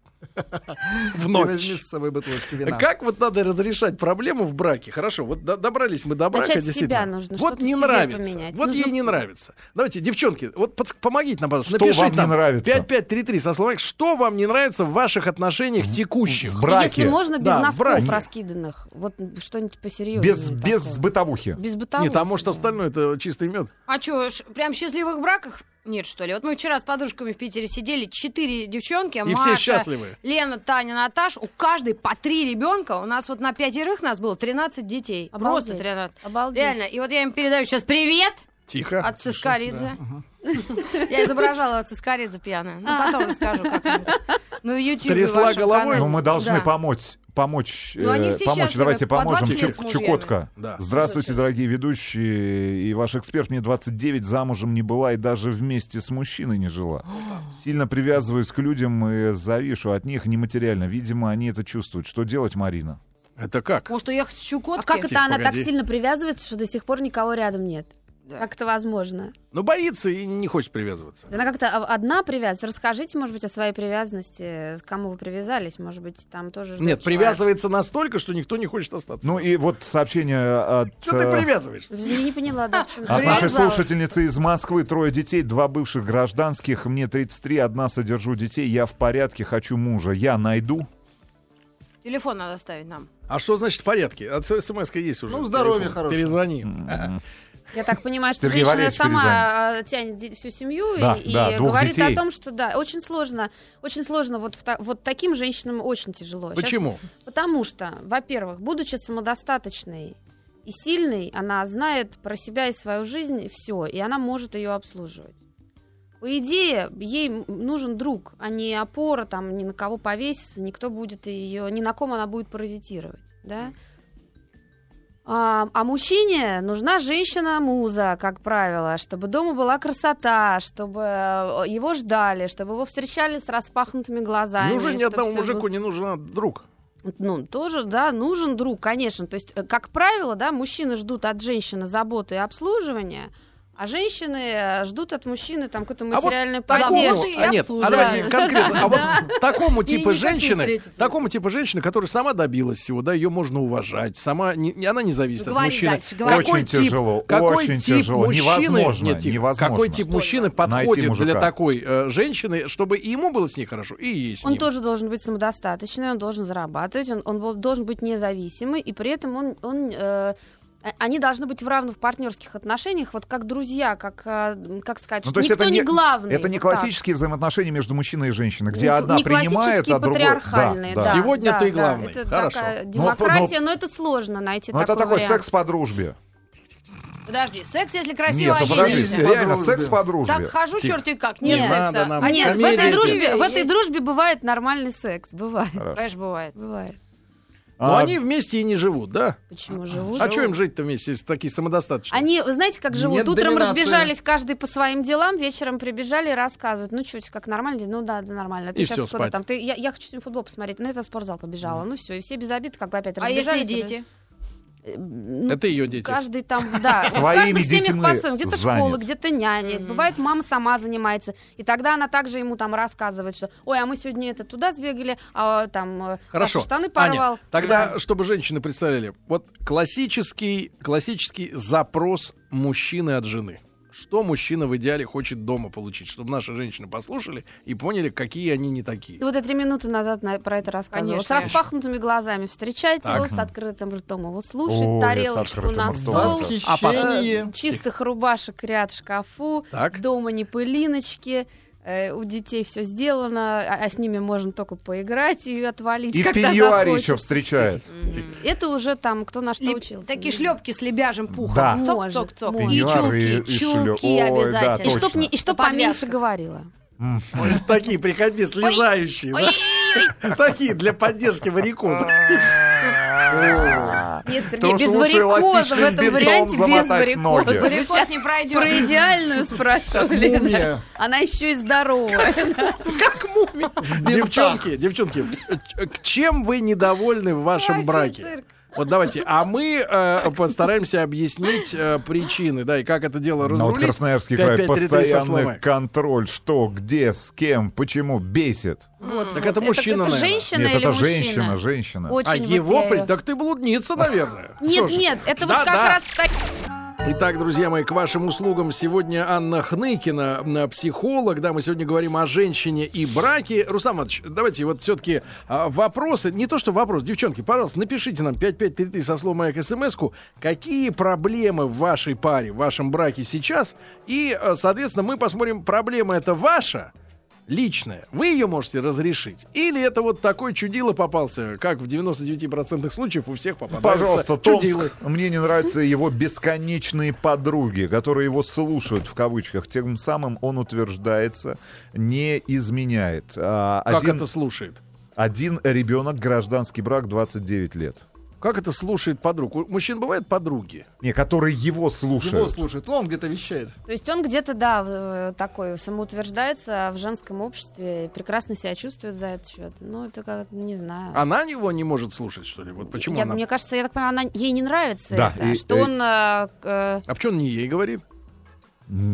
в ночь. возьми с собой бутылочку вина. Как вот надо разрешать проблему в браке? Хорошо, вот до- добрались мы до брака, Начать действительно. себя нужно, вот не в нравится. поменять. Вот Нужно- ей не нравится. Давайте, девчонки, вот помогите нам, пожалуйста. Что Напишите вам не нам нравится? 5533 со словами, что вам не нравится в ваших отношениях текущих. В браке. Если можно, без Да, в носков браке. раскиданных. Вот что-нибудь посерьезнее. Без, без бытовухи. Без бытовухи. Нет, а может остальное это чистый мед? А что, прям в счастливых браках нет, что ли? Вот мы вчера с подружками в Питере сидели, четыре девчонки, И Маша, все счастливы. Лена, Таня, Наташ, у каждой по три ребенка. У нас вот на пятерых нас было 13 детей. Обалдеть. Просто 13. Обалдеть. Реально. И вот я им передаю сейчас привет Тихо. от Цискоридзе. *laughs* Я изображала Цискоридзе пьяная. Ну, потом расскажу как-нибудь. *laughs* Ну, Ютьюбе Трясла головой? канале. Ну, мы должны помочь, помочь, Ну, они э, помочь. Давайте по поможем. 20 лет Чук-. Чукотка. Да. Здравствуйте, дорогие ведущие. И ваш эксперт мне 29, замужем не была и даже вместе с мужчиной не жила. *gasps* Сильно привязываюсь к людям и завишу от них нематериально. Видимо, они это чувствуют. Что делать, Марина? Это как? Может, уехать с Чукотки? А как это она погоди. так сильно привязывается, что до сих пор никого рядом нет? Да. Как это возможно? Ну, боится и не хочет привязываться. Она как-то одна привязывается. Расскажите, может быть, о своей привязанности, к кому вы привязались. Может быть, там тоже... Нет, человек. привязывается настолько, что никто не хочет остаться. Ну и вот сообщение от... Что ты э, привязываешься? Я не поняла, да, в От нашей слушательницы из Москвы трое детей, два бывших гражданских. Мне 33, одна содержу детей. Я в порядке, хочу мужа. Я найду. Телефон надо ставить нам. А что значит в порядке? От смс есть уже. Ну, здоровье хорошее. Перезвони. Я так понимаю, что Сергей женщина сама э, тянет всю семью и- Да, и, да, двух говорит детей. о том, что да, очень сложно, очень сложно вот, в вот таким женщинам очень тяжело. Почему? потому что, во-первых, будучи самодостаточной и сильной, она знает про себя и свою жизнь все, и она может ее обслуживать. По идее, ей нужен друг, а не опора, там, ни на кого повеситься, никто будет ее, ни на ком она будет паразитировать, да? А, а мужчине нужна женщина-муза, как правило, чтобы дома была красота, чтобы э, его ждали, чтобы его встречали с распахнутыми глазами. Неужели ни одному всё было- мужику не нужен друг? ну, тоже, да, нужен друг, конечно. То есть, э, как правило, да, мужчины ждут от женщины заботы и обслуживания, а женщины э, ждут от мужчины там какой-то А вот материальной такому, а нет, а давайте конкретно, а вот такому типа женщины, такому типа женщины, которая сама добилась всего, да, ее можно уважать, сама, не, она не зависит от мужчины. Очень тяжело, какой очень тип тяжело. мужчины, Невозможно, какой тип мужчины подходит для такой э, женщины, чтобы и ему было с ней хорошо, и ей с Он тоже должен быть самодостаточный, он должен зарабатывать, он, должен быть независимый, и при этом он, он э, они должны быть в равных партнерских отношениях, вот как друзья, как, э, как сказать, Ну, что то никто это не, не- главный. Это не вот так. классические взаимоотношения между мужчиной и женщиной, где Не- одна не принимает, классические а другой... патриархальные, да. Сегодня да, ты да. главный. Это Хорошо. такая демократия, но это сложно найти Ну, это такой такой вариант. секс по дружбе. Подожди, секс, если красиво Нет, ну подождите, оденешься. по реально, дружбе. секс по дружбе. Так хожу, Тихо. черти как. Не Нет надо секса. нам А нет, в этой, дружбе, в этой дружбе бывает нормальный секс. Бывает. Конечно, бывает. Бывает. Но А, они вместе и не живут, да? Почему живут? А что им жить-то вместе, если такие самодостаточные? Они, знаете, как живут? Нет Утром доминации. разбежались каждый по своим делам, вечером прибежали и рассказывают. Ну, что, как нормально? Ну да, да, нормально. Ты И щас всё, куда спать. там? Ты, я, я хочу сегодня футбол посмотреть. Ну, это в спортзал побежала. Ну все, и все без обид, как бы опять А если разбежались. дети? Э, ну, Это ее дети. Каждый там, да, *laughs* в Своими каждых семьях детьми по-своему. Где-то школа, занят. где-то няня. Бывает, мама сама занимается. И тогда она также ему там рассказывает, что, ой, а мы сегодня это туда сбегали, а там э, Хорошо. Штаны Аня, порвал. тогда, Да. чтобы женщины представляли, вот классический, классический запрос мужчины от жены. Что мужчина в идеале хочет дома получить, чтобы наши женщины послушали и поняли, какие они не такие. И вот я три минуты назад на- про это рассказывала. Конечно. С распахнутыми глазами встречать Так. его, с открытым ртом его слушать, Ой, с тарелочку на стол, Восхищение. э, чистых рубашек ряд в шкафу, Так. дома не пылиночки. Э, У детей все сделано, а, а с ними можно только поиграть и отвалить. И в пеньюаре еще встречает. Это уже там кто на что Лип- учился. Такие шлепки с лебяжим пухом. Да. Может, Цок-цок-цок. может. И Пеньюар чулки, и- и чулки Ой, да, обязательно. И чтоб, не, и чтоб поменьше говорила. Такие, приходи, слезающие. да? Такие для поддержки варикоза. *laughs* Нет, Сергей, Потому без варикоза в этом варианте без варикоза. Варикоз сейчас не пройдет. про идеальную спрашивали. мумия. Она еще и здоровая. Девчонки, девчонки, э, к чем вы недовольны в вашем браке? Вот давайте, а мы э, постараемся объяснить э, причины, да, и как это дело Ну вот разрулить. Красноярский край 5-5-3-3 со постоянный словами. контроль, что, где, с кем, почему, бесит. Вот, Так вот. это мужчина, Это наверное. женщина Нет, или это мужчина? женщина, женщина. Очень А вот его, я так ты блудница, наверное. Нет, нет, это вот как раз так. Итак, друзья мои, к вашим услугам сегодня Анна Хныкина, м, психолог. Да, мы сегодня говорим о женщине и браке. Руслан Иванович, давайте вот все-таки вопросы. Не то, что вопрос. Девчонки, пожалуйста, напишите нам 5533 со словом «Маяк» смс-ку. Какие проблемы в вашей паре, в вашем браке сейчас? И, э, соответственно, мы посмотрим, проблема это ваша, личная. Вы ее можете разрешить. Или это вот такой чудило попался, как в 99% случаев у всех попадаются Пожалуйста, чудилы. Томск. Мне не нравятся его бесконечные подруги, которые его слушают в кавычках. Тем самым он утверждается, не изменяет. А, Как один, это слушает? один ребенок, гражданский брак, 29 лет. Как это слушает подруг? У мужчин бывают подруги? Не, которые его Его слушают. слушают. Ну, он где-то вещает. То есть он где-то, да, э, такой самоутверждается в женском обществе, прекрасно себя чувствует за этот счет. Ну, это как, не знаю. Она его не может слушать, что ли? Вот почему Я- она... Мне кажется, я так понимаю, она, ей не нравится Да, это, и- что и- он... э, э, А почему он не ей говорит?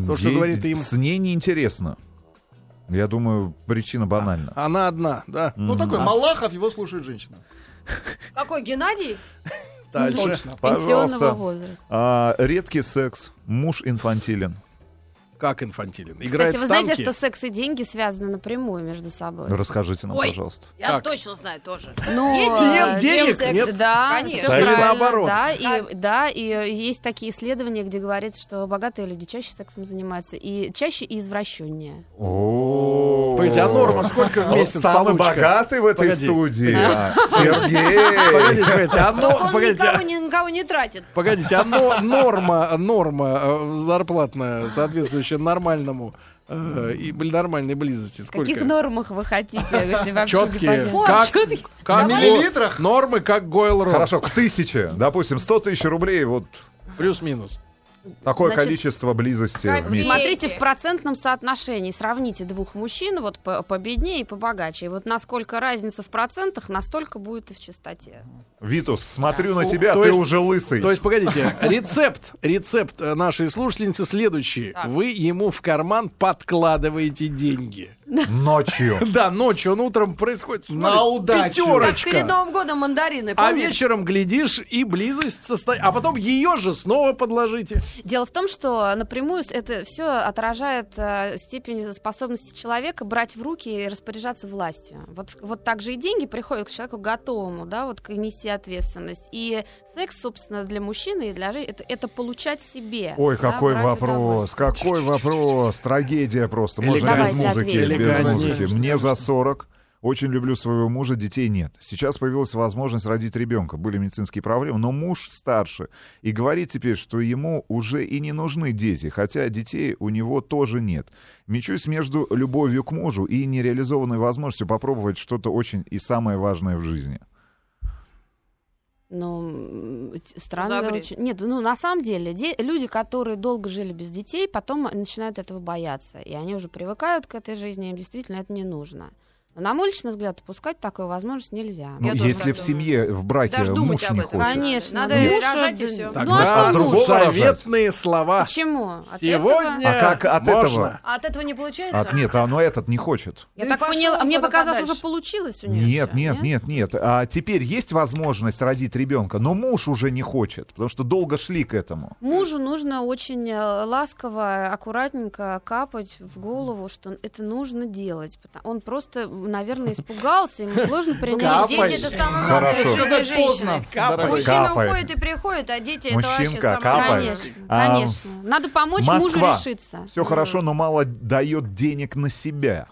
То, что ей- говорит им. С ней неинтересно. Я думаю, причина банальна. Она одна, да? Ну, такой Малахов, его слушает женщина. Какой Геннадий? Дальше. Точно. пенсионного возраста. А, редкий секс, муж инфантилен. Как инфантилен? Играет Кстати, вы в знаете, танки? что секс и деньги связаны напрямую между собой? Расскажите нам, Ой. пожалуйста. Я Как? точно знаю тоже. Ну, Есть э, нет денег, секс, нет? Да, Конечно. всё Секс правильно, наоборот. Да, и, да, и есть такие исследования, где говорят, что богатые люди чаще сексом занимаются, и чаще и извращеннее. Погодите, а норма сколько в месяц самый получка? богатый в этой Погоди. студии. а, Сергей. Погодите, погодите, а, но- он погодите, никого, а- ни- никого не тратит. погодите, а но- норма, норма э, зарплатная, соответствующая нормальному э, и нормальной близости, В сколько? каких нормах вы хотите? если вообще Четкие. Как, как В миллилитрах? Нормы как Гойл. Хорошо, к тысяче. Допустим, 100 тысяч рублей. Вот Плюс-минус. Такое Значит, количество близости в месяц. Смотрите в процентном соотношении, сравните двух мужчин, вот по- победнее и побогаче. И вот насколько разница в процентах, настолько будет и в чистоте. Витус, смотрю на Ну, тебя, то ты есть- уже лысый. То есть, погодите, рецепт, рецепт э, нашей слушательницы следующий. Так. Вы ему в карман подкладываете деньги. Ночью. *laughs* Да, ночью, он утром происходит. На смотри, удачу. Как Пятерочка. перед Новым годом мандарины, А вечером глядишь и близость состоит. А потом ее же снова подложите. Дело в том, что напрямую это все отражает э, степень способности человека брать в руки и распоряжаться властью. Вот, вот так же и деньги приходят к человеку готовому, да, вот к- нести ответственность. И секс, собственно, для мужчины и для женщины это, это получать себе. Ой, да, какой вопрос, какой вопрос. Трагедия просто. Можно без музыки, ответим. Без музыки. Мне за 40. Очень люблю своего мужа, детей нет. Сейчас появилась возможность родить ребенка. Были медицинские проблемы, но муж старше. И говорит теперь, что ему уже и не нужны дети, хотя детей у него тоже нет. Мечусь между любовью к мужу и нереализованной возможностью попробовать что-то очень и самое важное в жизни. Ну, м, т- странно очень. Нет, ну на самом деле, де- люди, которые долго жили без детей, потом начинают этого бояться. И они уже привыкают к этой жизни, им действительно это не нужно. На мой личный взгляд, упускать такую возможность нельзя. Ну, Я если в семье, в браке Даже думать муж об не этом хочет. Конечно. Надо Муж, рожать и да, всё. Ну, а Тогда что другого муж? заветные слова. Почему? От Сегодня А как от можно. этого? А от этого не получается? А, нет, оно этот не хочет. Я и так поняла, а мне показалось, подальше. уже получилось у нее. Нет, нет, нет, нет. А теперь есть возможность родить ребенка, но муж уже не хочет, потому что долго шли к этому. Мужу нужно очень э, ласково, аккуратненько капать в голову, что это нужно делать. Он просто, наверное, испугался, ему сложно принять. Капай. Дети это самое главное Хорошо. в жизни Сказать женщины. Мужчина Капай. уходит и приходит, а дети это вообще самое. Конечно, А, конечно. Надо помочь мужу решиться. Все хорошо, но мало дает денег на себя.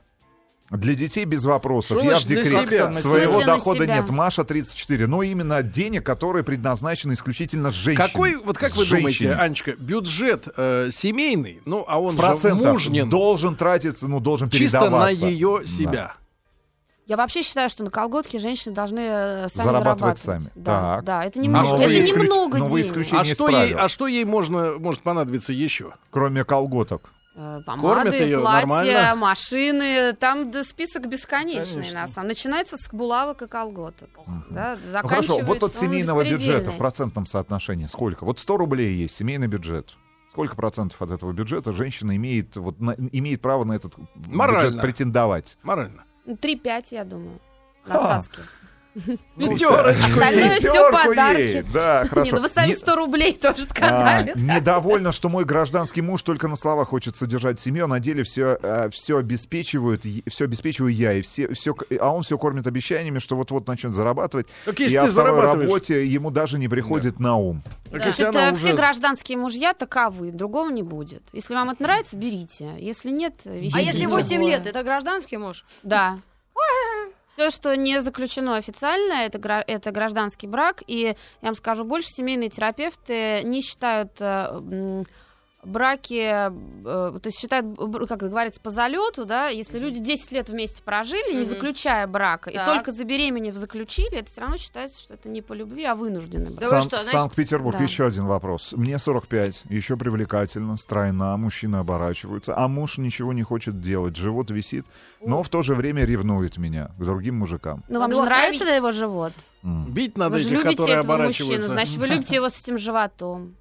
Для детей без вопросов. Что Я в декрете себя? Своего на дохода себя? нет. Маша 34. Но именно денег, которые предназначены исключительно женщине. Какой, вот как вы Женщине. думаете, Анечка, бюджет э, семейный, ну, а он в же мужнин, должен тратиться, ну, должен чисто на передаваться. ее Да. Я вообще считаю, что на колготки женщины должны э, сами Зарабатывать зарабатывать. сами. Да, Так. да, это Но немного, вы это исключ- немного но вы денег. А не что, ей, а что ей можно, может понадобиться еще? Кроме колготок. Э, Кормят Помады, её платья, нормально? машины, там да, список бесконечный Конечно. на самом. Начинается с булавок и колготок. Да, Ну хорошо, вот от ну, семейного бюджета в процентном соотношении сколько? Вот 100 рублей есть семейный бюджет. Сколько процентов от этого бюджета женщина имеет, вот, на- имеет право на этот Морально. бюджет претендовать? Морально. Ну, 3-5, я думаю. Ха. На цацки. Пятерочку. Остальное все подарки. Да, *laughs* Не, хорошо. ну вы сами Не- 100 рублей тоже А, сказали. недовольна, что мой гражданский муж только на словах хочет содержать семью, а на деле все, все обеспечивают, все обеспечиваю я, и все, все, а он все кормит обещаниями, что вот-вот начнет зарабатывать. Так и если о второй работе ему даже не приходит на ум. Так Значит, если она э, все уже- гражданские мужья таковы, другого не будет. Если вам это нравится, берите. Если нет, везите А если другое. 8 лет, это гражданский муж? Да. Все, что не заключено официально, это, это гражданский брак. И я вам скажу больше, семейные терапевты не считают э, браки, э, то есть считают, как говорится, по залету, да, если люди 10 лет вместе прожили, не заключая брака, и только забеременев заключили, это все равно считается, что это не по любви, а вынужденный брак. Да Сан- что, значит- Санкт-Петербург, Да. еще один вопрос. Мне 45, еще привлекательно, стройна, мужчины оборачиваются, а муж ничего не хочет делать, живот висит, но в то же время ревнует меня к другим мужикам. Ну, вам же нравится отравить. его живот? Бить надо вы же этих, любите которые этого мужчину, оборачиваются. значит, вы любите его с этим животом.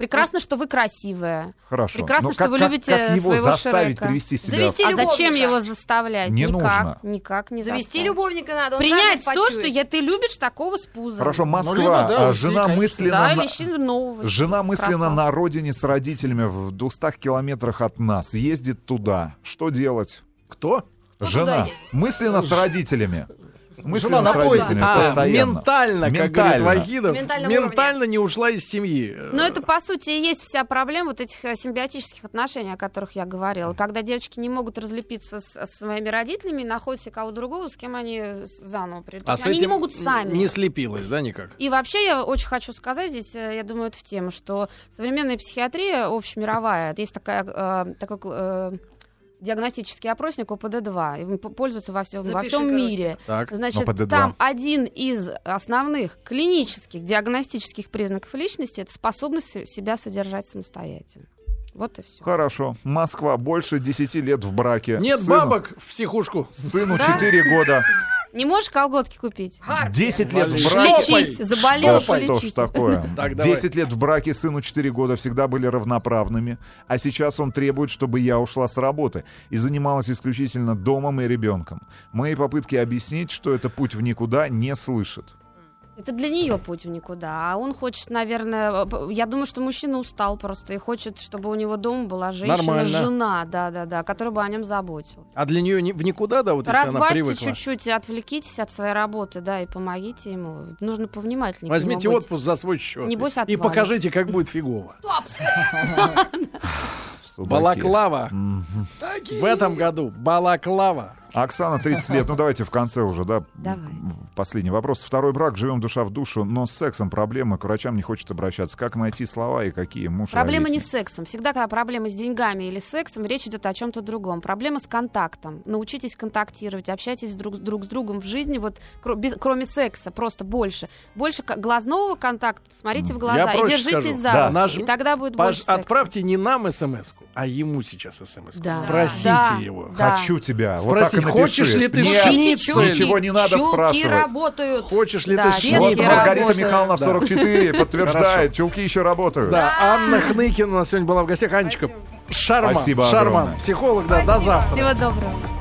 Прекрасно, что вы красивая. Хорошо. Прекрасно, Но что как, вы как- любите как его своего заставить Шрека. привести себя? Завести А зачем его заставлять? Не никак, нужно. никак не Завести заставить. любовника надо, он Принять то, почует. что я, ты любишь такого с пузом. Хорошо, Москва, либо, да, а жена конечно. мысленно... Да, на- или нового. Жена мысленно красавца. на родине с родителями в 200 километрах от нас, ездит туда. Что делать? Кто? Жена мысленно с родителями. Жена с на поезде. А, постоянно. ментально, как Ментально. говорит Вахидов, Ментальном ментально не ушла из семьи. Но это, по сути, и есть вся проблема вот этих э, симбиотических отношений, о которых я говорила. Когда девочки не могут разлепиться с, с своими родителями и находят себе кого другого, с кем они заново придут. А они не могут сами. Не слепилась, да, никак? И вообще я очень хочу сказать здесь, э, я думаю, это в тему, что современная психиатрия общемировая, есть такая, э, такой э, диагностический опросник ОПД-2, им пользуются во всем, во всем короче. мире. Так. Значит, ОПД-2. там один из основных клинических диагностических признаков личности это способность се- себя содержать самостоятельно. Вот и все. Хорошо. Москва больше 10 лет в браке. Нет Сыну- бабок в психушку. Сыну Да? 4 года. *laughs* Не можешь колготки купить? 10 лет в браке. Лечись, заболела, Да что ж такое? *laughs* Так, давай. 10 лет в браке, сыну 4 года, всегда были равноправными. А сейчас он требует, чтобы я ушла с работы и занималась исключительно домом и ребенком. Мои попытки объяснить, что это путь в никуда, не слышит. Это для нее путь в никуда. А он хочет, наверное, п- я думаю, что мужчина устал просто и хочет, чтобы у него дома была женщина, Нормально. жена, да, да, да, которая бы о нем заботилась. А для нее в никуда, да, вот если она Разбавьте привыкла. чуть-чуть, отвлекитесь от своей работы, да, и помогите ему. Нужно повнимательнее. Возьмите отпуск за свой счет. Небось, и отвалит. покажите, как будет фигово. *laughs* Балаклава. В этом году Балаклава. Оксана, 30 лет. Ну, давайте в конце уже, да? Давай. Последний вопрос. Второй брак, живем душа в душу, но с сексом проблемы, к врачам не хочет обращаться. Как найти слова и какие? Муж Проблема не с сексом. Всегда, когда проблема с деньгами или с сексом, речь идет о чем-то другом. Проблема с контактом. Научитесь контактировать, общайтесь друг, друг с другом в жизни, вот без- кроме секса, просто больше. Больше глазного контакта, смотрите в глаза Я и держитесь скажу. за Да. Наш- и тогда будет Паш, больше секса. отправьте не нам смс а ему сейчас смс Да. Спросите Да. его. Да. Хочу тебя. Вот так Спросите, напиши. хочешь ли ты Нет, шницель? Ничего не надо Чулки спрашивать. работают. Хочешь ли Да, ты шницель? Маргарита. Михайловна в Да. 44 *laughs* подтверждает, чулки еще работают. Да, Анна Хныкина у нас сегодня была в гостях. Анечка, шарман, Спасибо шарман, психолог, да, до завтра. Всего доброго.